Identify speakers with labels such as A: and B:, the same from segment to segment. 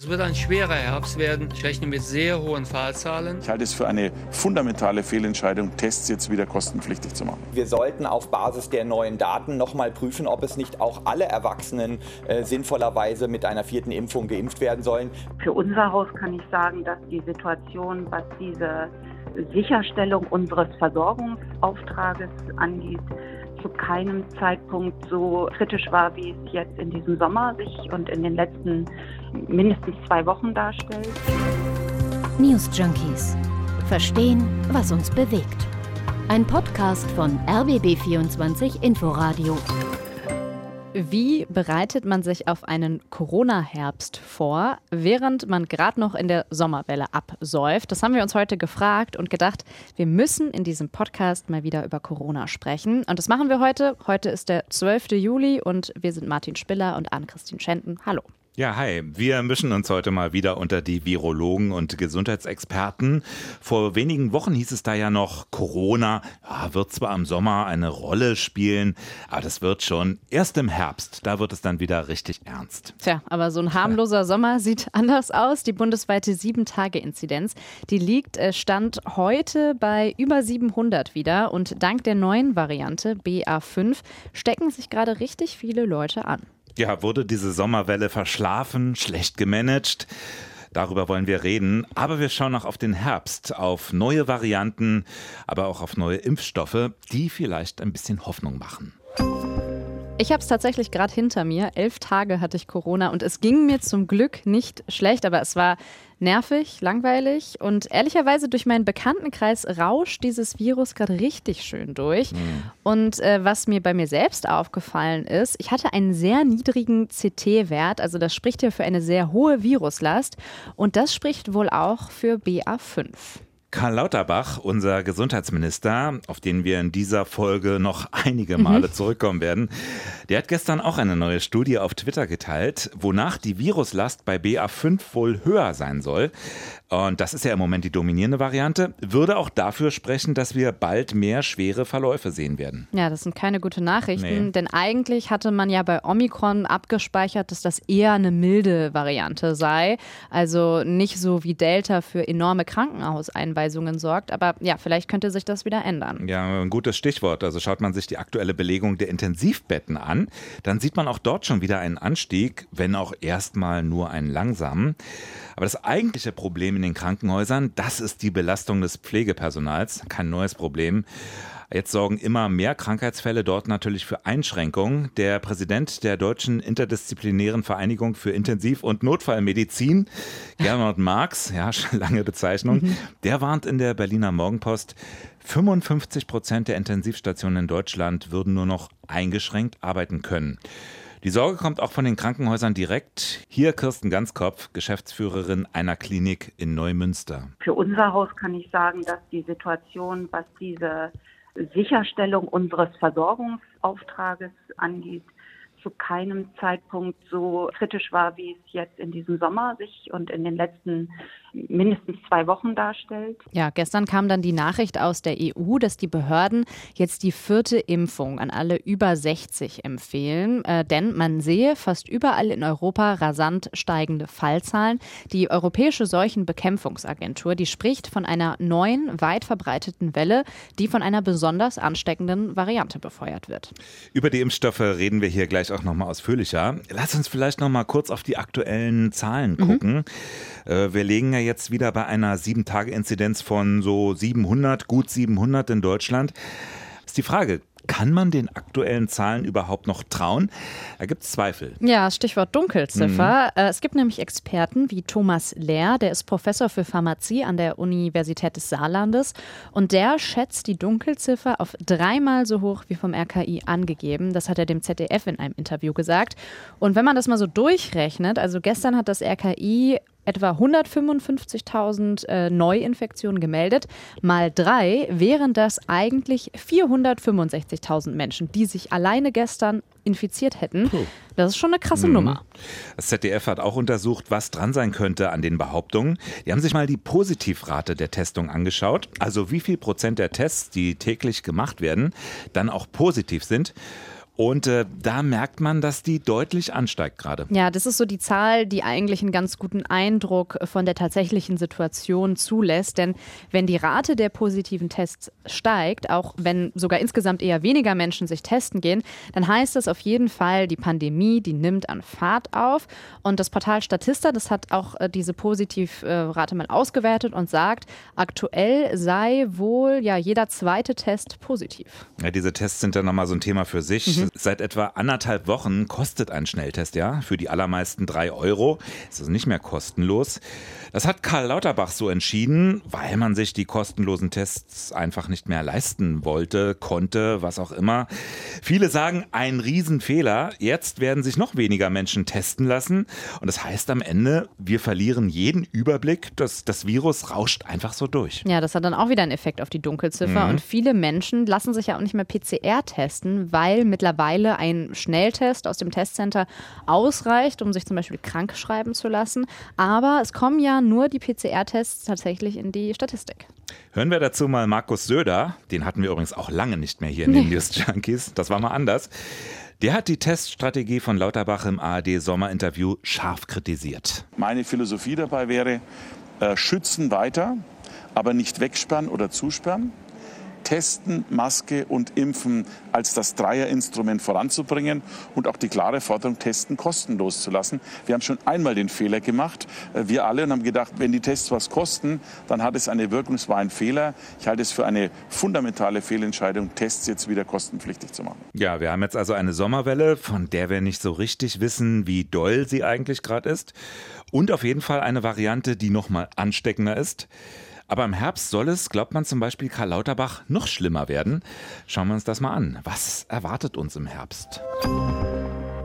A: Es wird ein schwerer Herbst werden, ich rechne mit sehr hohen Fallzahlen.
B: Ich halte es für eine fundamentale Fehlentscheidung, Tests jetzt wieder kostenpflichtig zu machen.
C: Wir sollten auf Basis der neuen Daten nochmal prüfen, ob es nicht auch alle Erwachsenen äh, sinnvollerweise mit einer vierten Impfung geimpft werden sollen.
D: Für unser Haus kann ich sagen, dass die Situation, was diese Sicherstellung unseres Versorgungsauftrages angeht, zu keinem Zeitpunkt so kritisch war, wie es jetzt in diesem Sommer sich und in den letzten mindestens zwei Wochen darstellt.
E: News Junkies. Verstehen, was uns bewegt. Ein Podcast von RBB24 Inforadio.
F: Wie bereitet man sich auf einen Corona-Herbst vor, während man gerade noch in der Sommerwelle absäuft? Das haben wir uns heute gefragt und gedacht, wir müssen in diesem Podcast mal wieder über Corona sprechen. Und das machen wir heute. Heute ist der 12. Juli und wir sind Martin Spiller und Ann-Christine Schenten. Hallo.
G: Ja, hi. Wir mischen uns heute mal wieder unter die Virologen und Gesundheitsexperten. Vor wenigen Wochen hieß es da ja noch, Corona ja, wird zwar im Sommer eine Rolle spielen, aber das wird schon erst im Herbst. Da wird es dann wieder richtig ernst.
F: Tja, aber so ein harmloser Sommer sieht anders aus. Die bundesweite 7-Tage-Inzidenz, die liegt äh, Stand heute bei über 700 wieder. Und dank der neuen Variante BA5 stecken sich gerade richtig viele Leute an.
G: Ja, wurde diese Sommerwelle verschlafen, schlecht gemanagt? Darüber wollen wir reden. Aber wir schauen auch auf den Herbst, auf neue Varianten, aber auch auf neue Impfstoffe, die vielleicht ein bisschen Hoffnung machen.
F: Ich habe es tatsächlich gerade hinter mir. Elf Tage hatte ich Corona und es ging mir zum Glück nicht schlecht, aber es war nervig, langweilig und ehrlicherweise durch meinen Bekanntenkreis rauscht dieses Virus gerade richtig schön durch. Mhm. Und äh, was mir bei mir selbst aufgefallen ist, ich hatte einen sehr niedrigen CT-Wert, also das spricht ja für eine sehr hohe Viruslast und das spricht wohl auch für BA5.
G: Karl Lauterbach, unser Gesundheitsminister, auf den wir in dieser Folge noch einige Male mhm. zurückkommen werden, der hat gestern auch eine neue Studie auf Twitter geteilt, wonach die Viruslast bei BA5 wohl höher sein soll. Und das ist ja im Moment die dominierende Variante, würde auch dafür sprechen, dass wir bald mehr schwere Verläufe sehen werden.
F: Ja, das sind keine guten Nachrichten, nee. denn eigentlich hatte man ja bei Omikron abgespeichert, dass das eher eine milde Variante sei, also nicht so wie Delta für enorme Krankenhauseinweisungen sorgt. Aber ja, vielleicht könnte sich das wieder ändern.
G: Ja, ein gutes Stichwort. Also schaut man sich die aktuelle Belegung der Intensivbetten an, dann sieht man auch dort schon wieder einen Anstieg, wenn auch erstmal nur einen langsamen. Aber das eigentliche Problem in den Krankenhäusern, das ist die Belastung des Pflegepersonals. Kein neues Problem. Jetzt sorgen immer mehr Krankheitsfälle dort natürlich für Einschränkungen. Der Präsident der Deutschen Interdisziplinären Vereinigung für Intensiv- und Notfallmedizin, Gernot Marx, ja, lange Bezeichnung, mhm. der warnt in der Berliner Morgenpost, 55 Prozent der Intensivstationen in Deutschland würden nur noch eingeschränkt arbeiten können. Die Sorge kommt auch von den Krankenhäusern direkt. Hier Kirsten Ganzkopf, Geschäftsführerin einer Klinik in Neumünster.
D: Für unser Haus kann ich sagen, dass die Situation, was diese Sicherstellung unseres Versorgungsauftrages angeht, zu keinem Zeitpunkt so kritisch war, wie es jetzt in diesem Sommer sich und in den letzten mindestens zwei Wochen darstellt.
F: Ja, gestern kam dann die Nachricht aus der EU, dass die Behörden jetzt die vierte Impfung an alle über 60 empfehlen. Äh, denn man sehe fast überall in Europa rasant steigende Fallzahlen. Die Europäische Seuchenbekämpfungsagentur, die spricht von einer neuen, weit verbreiteten Welle, die von einer besonders ansteckenden Variante befeuert wird.
G: Über die Impfstoffe reden wir hier gleich auch nochmal ausführlicher. Lass uns vielleicht nochmal kurz auf die aktuellen Zahlen mhm. gucken. Mhm. Äh, wir legen ja jetzt wieder bei einer 7-Tage-Inzidenz von so 700, gut 700 in Deutschland. Ist die Frage, kann man den aktuellen Zahlen überhaupt noch trauen? Da gibt es Zweifel.
F: Ja, Stichwort Dunkelziffer. Mhm. Äh, es gibt nämlich Experten wie Thomas Lehr, der ist Professor für Pharmazie an der Universität des Saarlandes und der schätzt die Dunkelziffer auf dreimal so hoch wie vom RKI angegeben. Das hat er dem ZDF in einem Interview gesagt. Und wenn man das mal so durchrechnet, also gestern hat das RKI etwa 155.000 äh, Neuinfektionen gemeldet. Mal drei wären das eigentlich 465.000 Menschen, die sich alleine gestern infiziert hätten. Puh. Das ist schon eine krasse mhm. Nummer.
G: Das ZDF hat auch untersucht, was dran sein könnte an den Behauptungen. Die haben sich mal die Positivrate der Testung angeschaut, also wie viel Prozent der Tests, die täglich gemacht werden, dann auch positiv sind. Und äh, da merkt man, dass die deutlich ansteigt gerade.
F: Ja, das ist so die Zahl, die eigentlich einen ganz guten Eindruck von der tatsächlichen Situation zulässt. Denn wenn die Rate der positiven Tests steigt, auch wenn sogar insgesamt eher weniger Menschen sich testen gehen, dann heißt das auf jeden Fall, die Pandemie, die nimmt an Fahrt auf. Und das Portal Statista, das hat auch äh, diese Positivrate mal ausgewertet und sagt, aktuell sei wohl ja jeder zweite Test positiv.
G: Ja, diese Tests sind dann nochmal so ein Thema für sich. Mhm. Seit etwa anderthalb Wochen kostet ein Schnelltest ja für die allermeisten drei Euro. Ist also nicht mehr kostenlos. Das hat Karl Lauterbach so entschieden, weil man sich die kostenlosen Tests einfach nicht mehr leisten wollte, konnte, was auch immer. Viele sagen, ein Riesenfehler. Jetzt werden sich noch weniger Menschen testen lassen. Und das heißt am Ende, wir verlieren jeden Überblick. Das, das Virus rauscht einfach so durch.
F: Ja, das hat dann auch wieder einen Effekt auf die Dunkelziffer. Mhm. Und viele Menschen lassen sich ja auch nicht mehr PCR testen, weil mittlerweile ein Schnelltest aus dem Testcenter ausreicht, um sich zum Beispiel krank schreiben zu lassen. Aber es kommen ja nur die PCR-Tests tatsächlich in die Statistik.
G: Hören wir dazu mal Markus Söder, den hatten wir übrigens auch lange nicht mehr hier in den News Junkies, das war mal anders. Der hat die Teststrategie von Lauterbach im ARD-Sommerinterview scharf kritisiert.
B: Meine Philosophie dabei wäre, äh, schützen weiter, aber nicht wegsperren oder zusperren. Testen, Maske und Impfen als das Dreierinstrument voranzubringen und auch die klare Forderung, Testen kostenlos zu lassen. Wir haben schon einmal den Fehler gemacht, äh, wir alle, und haben gedacht, wenn die Tests was kosten, dann hat es eine Wirkung, es war ein Fehler. Ich halte es für eine fundamentale Fehlentscheidung, Tests jetzt wieder kostenpflichtig zu machen.
G: Ja, wir haben jetzt also eine Sommerwelle, von der wir nicht so richtig wissen, wie doll sie eigentlich gerade ist. Und auf jeden Fall eine Variante, die noch mal ansteckender ist. Aber im Herbst soll es, glaubt man zum Beispiel Karl Lauterbach, noch schlimmer werden. Schauen wir uns das mal an. Was erwartet uns im Herbst?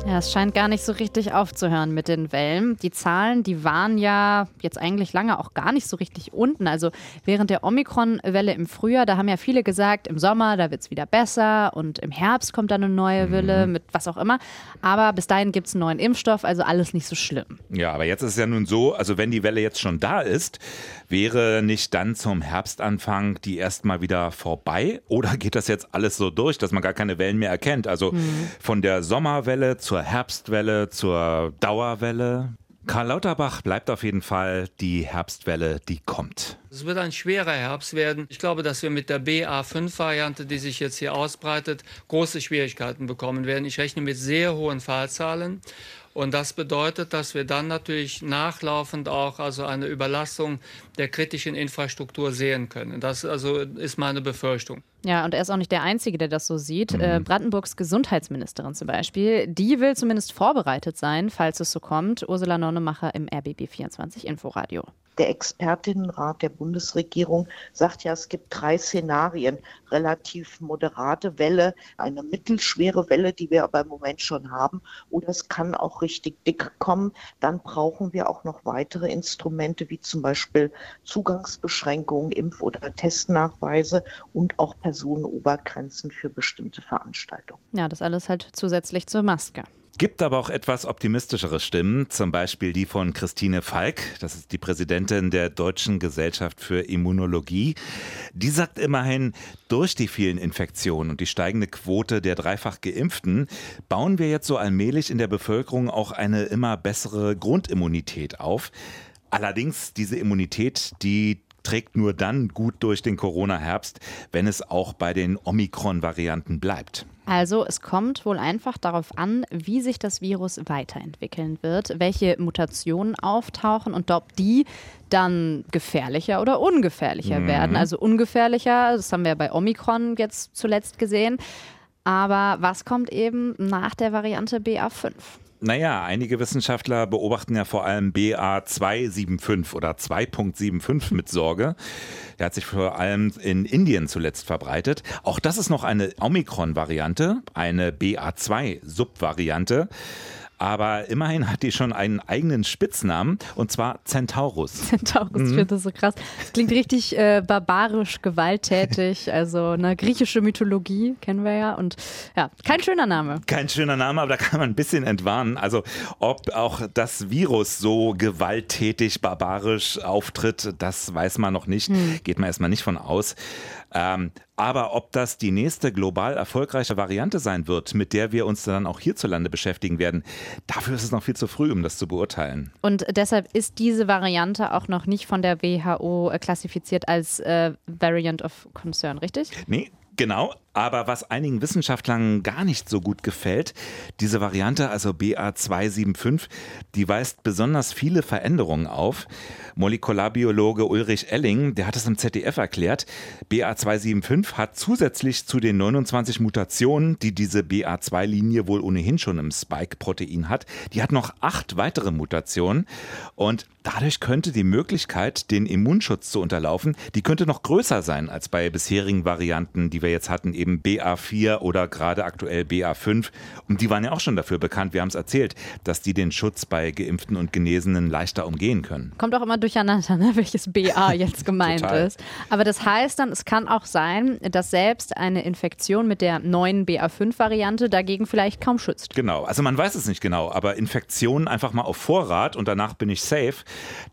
F: Ja, es scheint gar nicht so richtig aufzuhören mit den Wellen. Die Zahlen, die waren ja jetzt eigentlich lange auch gar nicht so richtig unten. Also während der Omikron-Welle im Frühjahr, da haben ja viele gesagt, im Sommer, da wird es wieder besser und im Herbst kommt dann eine neue Welle mhm. mit was auch immer. Aber bis dahin gibt es einen neuen Impfstoff, also alles nicht so schlimm.
G: Ja, aber jetzt ist es ja nun so, also wenn die Welle jetzt schon da ist, wäre nicht dann zum Herbstanfang die erstmal wieder vorbei? Oder geht das jetzt alles so durch, dass man gar keine Wellen mehr erkennt? Also mhm. von der Sommerwelle zur zur Herbstwelle, zur Dauerwelle. Karl Lauterbach bleibt auf jeden Fall die Herbstwelle, die kommt.
A: Es wird ein schwerer Herbst werden. Ich glaube, dass wir mit der BA5-Variante, die sich jetzt hier ausbreitet, große Schwierigkeiten bekommen werden. Ich rechne mit sehr hohen Fallzahlen. Und das bedeutet, dass wir dann natürlich nachlaufend auch also eine Überlastung der kritischen Infrastruktur sehen können. Das also ist meine Befürchtung.
F: Ja, und er ist auch nicht der Einzige, der das so sieht. Mhm. Äh, Brandenburgs Gesundheitsministerin zum Beispiel, die will zumindest vorbereitet sein, falls es so kommt. Ursula Nonnemacher im RBB24 Inforadio.
H: Der Expertinnenrat der Bundesregierung sagt ja, es gibt drei Szenarien. Relativ moderate Welle, eine mittelschwere Welle, die wir aber im Moment schon haben, oder es kann auch richtig dick kommen. Dann brauchen wir auch noch weitere Instrumente, wie zum Beispiel Zugangsbeschränkungen, Impf- oder Testnachweise und auch Personenobergrenzen für bestimmte Veranstaltungen.
F: Ja, das alles halt zusätzlich zur Maske.
G: Gibt aber auch etwas optimistischere Stimmen, zum Beispiel die von Christine Falk, das ist die Präsidentin der Deutschen Gesellschaft für Immunologie. Die sagt immerhin, durch die vielen Infektionen und die steigende Quote der dreifach Geimpften bauen wir jetzt so allmählich in der Bevölkerung auch eine immer bessere Grundimmunität auf. Allerdings diese Immunität, die trägt nur dann gut durch den Corona-Herbst, wenn es auch bei den Omikron-Varianten bleibt.
F: Also es kommt wohl einfach darauf an, wie sich das Virus weiterentwickeln wird, welche Mutationen auftauchen und ob die dann gefährlicher oder ungefährlicher mhm. werden. Also ungefährlicher, das haben wir bei Omikron jetzt zuletzt gesehen. Aber was kommt eben nach der Variante BA5?
G: Naja, einige Wissenschaftler beobachten ja vor allem BA275 oder 2.75 mit Sorge. Der hat sich vor allem in Indien zuletzt verbreitet. Auch das ist noch eine Omikron-Variante, eine BA2-Subvariante aber immerhin hat die schon einen eigenen Spitznamen und zwar Centaurus.
F: Centaurus, mhm. ich finde das so krass. Das klingt richtig äh, barbarisch, gewalttätig, also eine griechische Mythologie kennen wir ja und ja, kein schöner Name.
G: Kein schöner Name, aber da kann man ein bisschen entwarnen. Also ob auch das Virus so gewalttätig, barbarisch auftritt, das weiß man noch nicht, hm. geht man erstmal nicht von aus. Ähm, aber ob das die nächste global erfolgreiche Variante sein wird, mit der wir uns dann auch hierzulande beschäftigen werden, dafür ist es noch viel zu früh, um das zu beurteilen.
F: Und deshalb ist diese Variante auch noch nicht von der WHO klassifiziert als äh, Variant of Concern, richtig?
G: Nee, Genau, aber was einigen Wissenschaftlern gar nicht so gut gefällt, diese Variante, also BA275, die weist besonders viele Veränderungen auf. Molekularbiologe Ulrich Elling, der hat es im ZDF erklärt, BA275 hat zusätzlich zu den 29 Mutationen, die diese BA2-Linie wohl ohnehin schon im Spike-Protein hat, die hat noch acht weitere Mutationen und dadurch könnte die Möglichkeit, den Immunschutz zu unterlaufen, die könnte noch größer sein als bei bisherigen Varianten, die wir jetzt hatten, eben BA4 oder gerade aktuell BA5. Und die waren ja auch schon dafür bekannt, wir haben es erzählt, dass die den Schutz bei Geimpften und Genesenen leichter umgehen können.
F: Kommt auch immer durcheinander, ne, welches BA jetzt gemeint ist. Aber das heißt dann, es kann auch sein, dass selbst eine Infektion mit der neuen BA5-Variante dagegen vielleicht kaum schützt.
G: Genau, also man weiß es nicht genau, aber Infektionen einfach mal auf Vorrat und danach bin ich safe,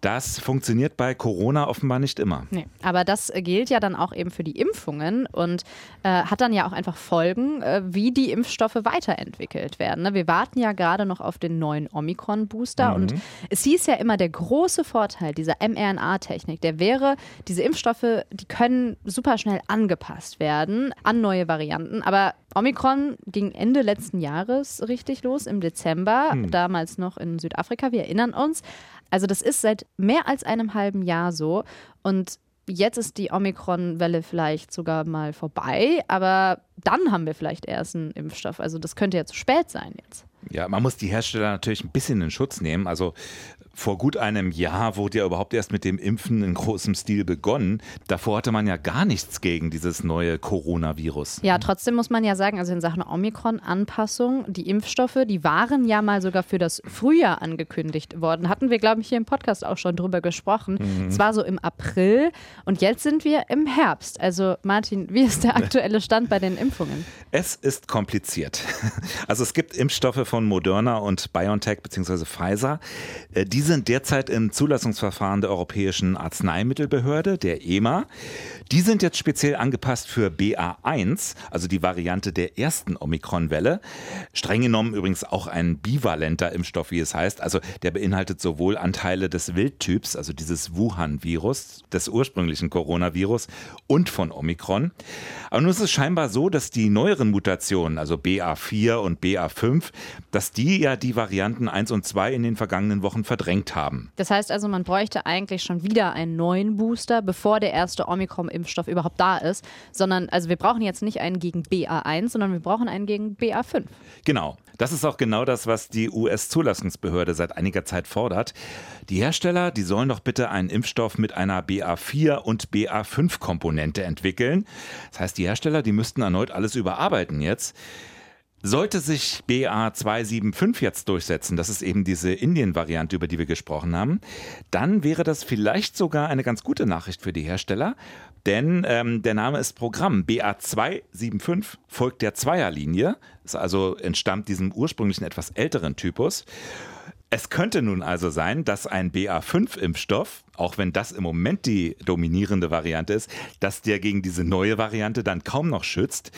G: das funktioniert bei Corona offenbar nicht immer.
F: Nee, aber das gilt ja dann auch eben für die Impfungen und äh, hat dann ja auch einfach Folgen, äh, wie die Impfstoffe weiterentwickelt werden. Ne? Wir warten ja gerade noch auf den neuen Omikron-Booster mhm. und es hieß ja immer, der große Vorteil dieser mRNA-Technik, der wäre, diese Impfstoffe, die können super schnell angepasst werden an neue Varianten, aber Omikron ging Ende letzten Jahres richtig los, im Dezember, hm. damals noch in Südafrika, wir erinnern uns. Also das ist seit mehr als einem halben Jahr so und jetzt ist die Omikron-Welle vielleicht sogar mal vorbei, aber dann haben wir vielleicht erst einen Impfstoff. Also das könnte ja zu spät sein jetzt.
G: Ja, man muss die Hersteller natürlich ein bisschen in Schutz nehmen. Also vor gut einem Jahr wurde ja überhaupt erst mit dem Impfen in großem Stil begonnen. Davor hatte man ja gar nichts gegen dieses neue Coronavirus.
F: Ja, trotzdem muss man ja sagen, also in Sachen Omikron-Anpassung, die Impfstoffe, die waren ja mal sogar für das Frühjahr angekündigt worden. Hatten wir, glaube ich, hier im Podcast auch schon drüber gesprochen. Mhm. Es war so im April und jetzt sind wir im Herbst. Also Martin, wie ist der aktuelle Stand bei den Impfungen?
G: Es ist kompliziert. Also es gibt Impfstoffe von Moderna und BioNTech bzw. Pfizer. Äh, die sind derzeit im Zulassungsverfahren der Europäischen Arzneimittelbehörde, der EMA. Die sind jetzt speziell angepasst für BA1, also die Variante der ersten Omikron-Welle. Streng genommen übrigens auch ein bivalenter Impfstoff, wie es heißt. Also der beinhaltet sowohl Anteile des Wildtyps, also dieses Wuhan-Virus, des ursprünglichen Coronavirus und von Omikron. Aber nun ist es scheinbar so, dass die neueren Mutationen, also BA4 und BA5, dass die ja die Varianten 1 und 2 in den vergangenen Wochen verdrängt haben.
F: Das heißt also, man bräuchte eigentlich schon wieder einen neuen Booster, bevor der erste Omikron Impfstoff überhaupt da ist, sondern also wir brauchen jetzt nicht einen gegen BA1, sondern wir brauchen einen gegen BA5.
G: Genau. Das ist auch genau das, was die US-Zulassungsbehörde seit einiger Zeit fordert. Die Hersteller, die sollen doch bitte einen Impfstoff mit einer BA4 und BA5 Komponente entwickeln. Das heißt, die Hersteller, die müssten erneut alles überarbeiten jetzt. Sollte sich BA275 jetzt durchsetzen, das ist eben diese Indien-Variante, über die wir gesprochen haben, dann wäre das vielleicht sogar eine ganz gute Nachricht für die Hersteller, denn ähm, der Name ist Programm. BA275 folgt der Zweierlinie, ist also entstammt diesem ursprünglichen etwas älteren Typus. Es könnte nun also sein, dass ein BA5-Impfstoff auch wenn das im Moment die dominierende Variante ist, dass der gegen diese neue Variante dann kaum noch schützt.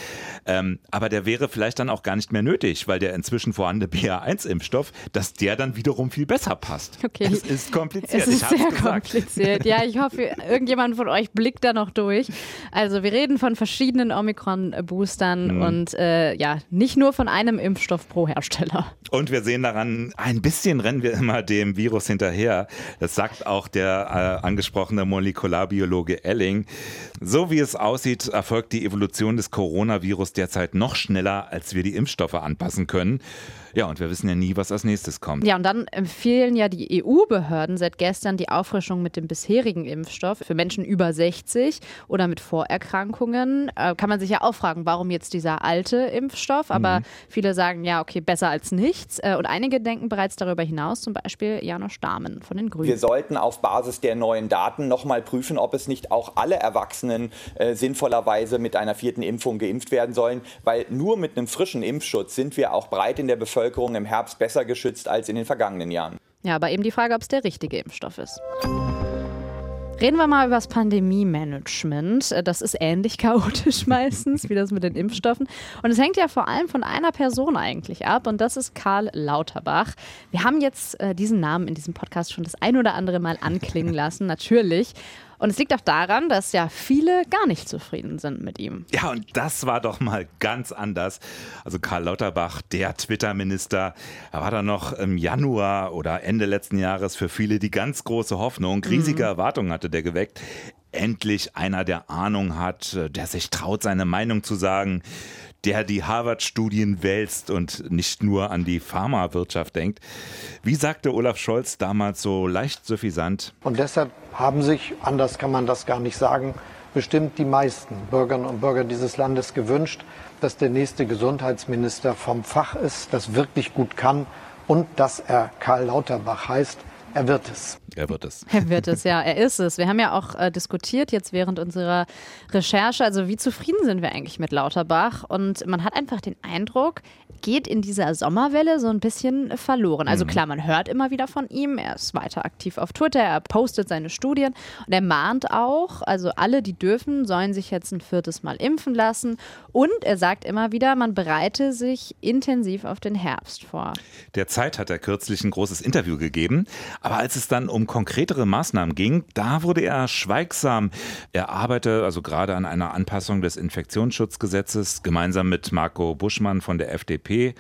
G: Ähm, aber der wäre vielleicht dann auch gar nicht mehr nötig, weil der inzwischen vorhandene BA1-Impfstoff, dass der dann wiederum viel besser passt.
F: Okay.
G: Es ist kompliziert.
F: Es ist sehr kompliziert. Ja, ich hoffe, irgendjemand von euch blickt da noch durch. Also wir reden von verschiedenen Omikron-Boostern mhm. und äh, ja, nicht nur von einem Impfstoff pro Hersteller.
G: Und wir sehen daran, ein bisschen rennen wir immer dem Virus hinterher. Das sagt auch der angesprochene Molekularbiologe Elling. So wie es aussieht, erfolgt die Evolution des Coronavirus derzeit noch schneller, als wir die Impfstoffe anpassen können. Ja, und wir wissen ja nie, was als nächstes kommt.
F: Ja, und dann empfehlen ja die EU-Behörden seit gestern die Auffrischung mit dem bisherigen Impfstoff für Menschen über 60 oder mit Vorerkrankungen. Äh, kann man sich ja auch fragen, warum jetzt dieser alte Impfstoff? Aber mhm. viele sagen ja, okay, besser als nichts. Äh, und einige denken bereits darüber hinaus, zum Beispiel Janosch Dahmen von den Grünen.
C: Wir sollten auf Basis der neuen Daten nochmal prüfen, ob es nicht auch alle Erwachsenen äh, sinnvollerweise mit einer vierten Impfung geimpft werden sollen, weil nur mit einem frischen Impfschutz sind wir auch breit in der Bevölkerung Bevölkerung im Herbst besser geschützt als in den vergangenen Jahren.
F: Ja, aber eben die Frage, ob es der richtige Impfstoff ist. Reden wir mal über das Pandemie-Management. Das ist ähnlich chaotisch meistens wie das mit den Impfstoffen. Und es hängt ja vor allem von einer Person eigentlich ab und das ist Karl Lauterbach. Wir haben jetzt äh, diesen Namen in diesem Podcast schon das ein oder andere Mal anklingen lassen, natürlich. Und es liegt auch daran, dass ja viele gar nicht zufrieden sind mit ihm.
G: Ja, und das war doch mal ganz anders. Also Karl Lauterbach, der Twitter-Minister, er war da noch im Januar oder Ende letzten Jahres für viele die ganz große Hoffnung. Riesige mhm. Erwartungen hatte der geweckt endlich einer, der Ahnung hat, der sich traut, seine Meinung zu sagen, der die Harvard-Studien wälzt und nicht nur an die Pharmawirtschaft denkt. Wie sagte Olaf Scholz damals so leicht suffisant?
I: Und deshalb haben sich, anders kann man das gar nicht sagen, bestimmt die meisten Bürgerinnen und Bürger dieses Landes gewünscht, dass der nächste Gesundheitsminister vom Fach ist, das wirklich gut kann und dass er Karl Lauterbach heißt. Er wird es.
G: Er wird es.
F: Er wird es, ja, er ist es. Wir haben ja auch äh, diskutiert jetzt während unserer Recherche, also wie zufrieden sind wir eigentlich mit Lauterbach? Und man hat einfach den Eindruck, geht in dieser Sommerwelle so ein bisschen verloren. Also mhm. klar, man hört immer wieder von ihm, er ist weiter aktiv auf Twitter, er postet seine Studien und er mahnt auch, also alle, die dürfen, sollen sich jetzt ein viertes Mal impfen lassen und er sagt immer wieder, man bereite sich intensiv auf den Herbst vor.
G: Der Zeit hat er kürzlich ein großes Interview gegeben, aber als es dann um konkretere Maßnahmen ging, da wurde er schweigsam. Er arbeite also gerade an einer Anpassung des Infektionsschutzgesetzes gemeinsam mit Marco Buschmann von der FDP.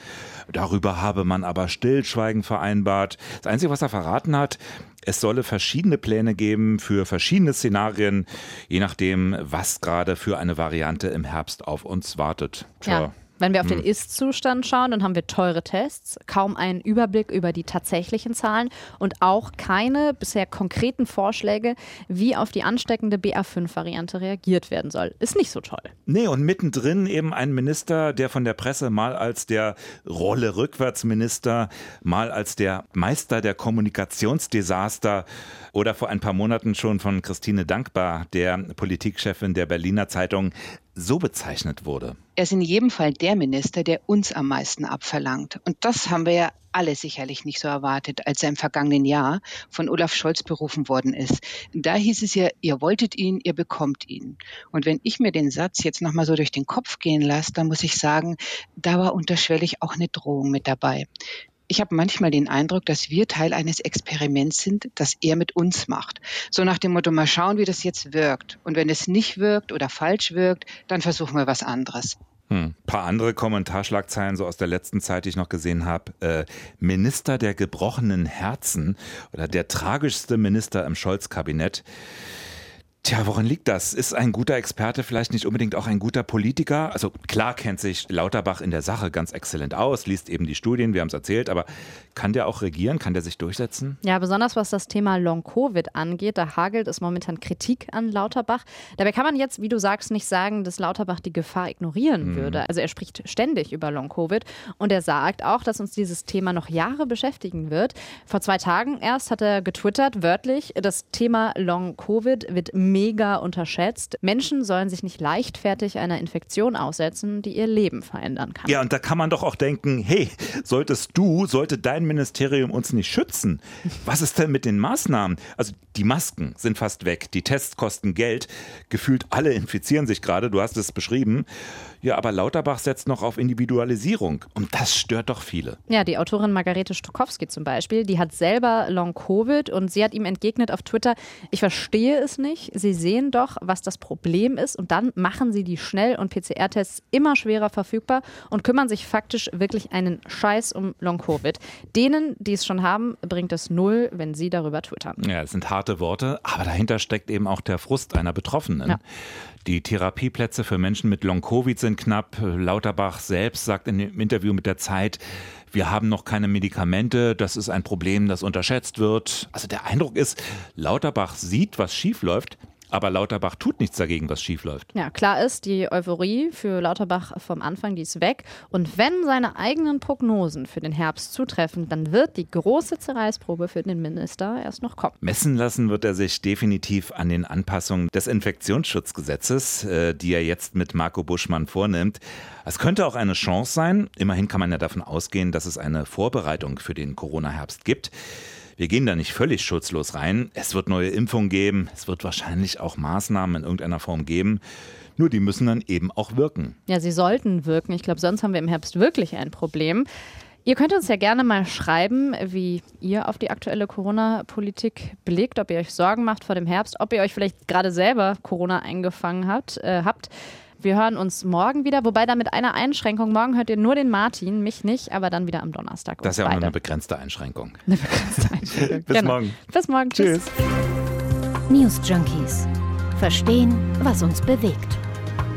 G: Darüber habe man aber Stillschweigen vereinbart. Das Einzige, was er verraten hat, es solle verschiedene Pläne geben für verschiedene Szenarien, je nachdem, was gerade für eine Variante im Herbst auf uns wartet.
F: Tja. Ja. Wenn wir auf den hm. Ist-Zustand schauen, dann haben wir teure Tests, kaum einen Überblick über die tatsächlichen Zahlen und auch keine bisher konkreten Vorschläge, wie auf die ansteckende BA5-Variante reagiert werden soll. Ist nicht so toll.
G: Nee, und mittendrin eben ein Minister, der von der Presse mal als der Rolle-Rückwärtsminister, mal als der Meister der Kommunikationsdesaster oder vor ein paar Monaten schon von Christine Dankbar, der Politikchefin der Berliner Zeitung, so bezeichnet wurde.
J: Er ist in jedem Fall der Minister, der uns am meisten abverlangt. Und das haben wir ja alle sicherlich nicht so erwartet, als er im vergangenen Jahr von Olaf Scholz berufen worden ist. Da hieß es ja, ihr wolltet ihn, ihr bekommt ihn. Und wenn ich mir den Satz jetzt nochmal so durch den Kopf gehen lasse, dann muss ich sagen, da war unterschwellig auch eine Drohung mit dabei ich habe manchmal den Eindruck, dass wir Teil eines Experiments sind, das er mit uns macht. So nach dem Motto, mal schauen, wie das jetzt wirkt. Und wenn es nicht wirkt oder falsch wirkt, dann versuchen wir was anderes.
G: Hm. Paar andere Kommentarschlagzeilen so aus der letzten Zeit, die ich noch gesehen habe. Äh, Minister der gebrochenen Herzen oder der tragischste Minister im Scholz-Kabinett. Tja, woran liegt das? Ist ein guter Experte vielleicht nicht unbedingt auch ein guter Politiker? Also klar kennt sich Lauterbach in der Sache ganz exzellent aus, liest eben die Studien, wir haben es erzählt, aber kann der auch regieren? Kann der sich durchsetzen?
F: Ja, besonders was das Thema Long-Covid angeht, da hagelt es momentan Kritik an Lauterbach. Dabei kann man jetzt, wie du sagst, nicht sagen, dass Lauterbach die Gefahr ignorieren mhm. würde. Also er spricht ständig über Long-Covid und er sagt auch, dass uns dieses Thema noch Jahre beschäftigen wird. Vor zwei Tagen erst hat er getwittert, wörtlich, das Thema Long-Covid wird mega unterschätzt. Menschen sollen sich nicht leichtfertig einer Infektion aussetzen, die ihr Leben verändern kann.
G: Ja, und da kann man doch auch denken, hey, solltest du, sollte dein Ministerium uns nicht schützen? Was ist denn mit den Maßnahmen? Also die Masken sind fast weg, die Tests kosten Geld, gefühlt alle infizieren sich gerade, du hast es beschrieben. Ja, aber Lauterbach setzt noch auf Individualisierung und das stört doch viele.
F: Ja, die Autorin Margarete Stokowski zum Beispiel, die hat selber Long-Covid und sie hat ihm entgegnet auf Twitter, ich verstehe es nicht, Sie sehen doch, was das Problem ist und dann machen Sie die Schnell- und PCR-Tests immer schwerer verfügbar und kümmern sich faktisch wirklich einen Scheiß um Long-Covid. Denen, die es schon haben, bringt es null, wenn Sie darüber twittern.
G: Ja, es sind harte Worte, aber dahinter steckt eben auch der Frust einer Betroffenen. Ja. Die Therapieplätze für Menschen mit Long-Covid sind knapp. Lauterbach selbst sagt in dem Interview mit der Zeit, wir haben noch keine Medikamente, das ist ein Problem, das unterschätzt wird. Also der Eindruck ist, Lauterbach sieht, was schiefläuft, aber Lauterbach tut nichts dagegen, was schiefläuft.
F: Ja, klar ist, die Euphorie für Lauterbach vom Anfang, die ist weg. Und wenn seine eigenen Prognosen für den Herbst zutreffen, dann wird die große Zerreißprobe für den Minister erst noch kommen.
G: Messen lassen wird er sich definitiv an den Anpassungen des Infektionsschutzgesetzes, äh, die er jetzt mit Marco Buschmann vornimmt. Es könnte auch eine Chance sein. Immerhin kann man ja davon ausgehen, dass es eine Vorbereitung für den Corona-Herbst gibt. Wir gehen da nicht völlig schutzlos rein. Es wird neue Impfungen geben. Es wird wahrscheinlich auch Maßnahmen in irgendeiner Form geben. Nur die müssen dann eben auch wirken.
F: Ja, sie sollten wirken. Ich glaube, sonst haben wir im Herbst wirklich ein Problem. Ihr könnt uns ja gerne mal schreiben, wie ihr auf die aktuelle Corona-Politik blickt, ob ihr euch Sorgen macht vor dem Herbst, ob ihr euch vielleicht gerade selber Corona eingefangen habt. Äh, habt. Wir hören uns morgen wieder, wobei da mit einer Einschränkung. Morgen hört ihr nur den Martin, mich nicht, aber dann wieder am Donnerstag.
G: Das ist ja auch nur eine begrenzte Einschränkung.
F: Eine begrenzte Einschränkung.
G: Bis genau. morgen.
F: Bis morgen. Tschüss. Tschüss.
E: News Junkies. Verstehen, was uns bewegt.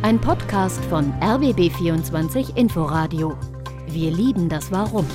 E: Ein Podcast von RBB24 Inforadio. Wir lieben das Warum.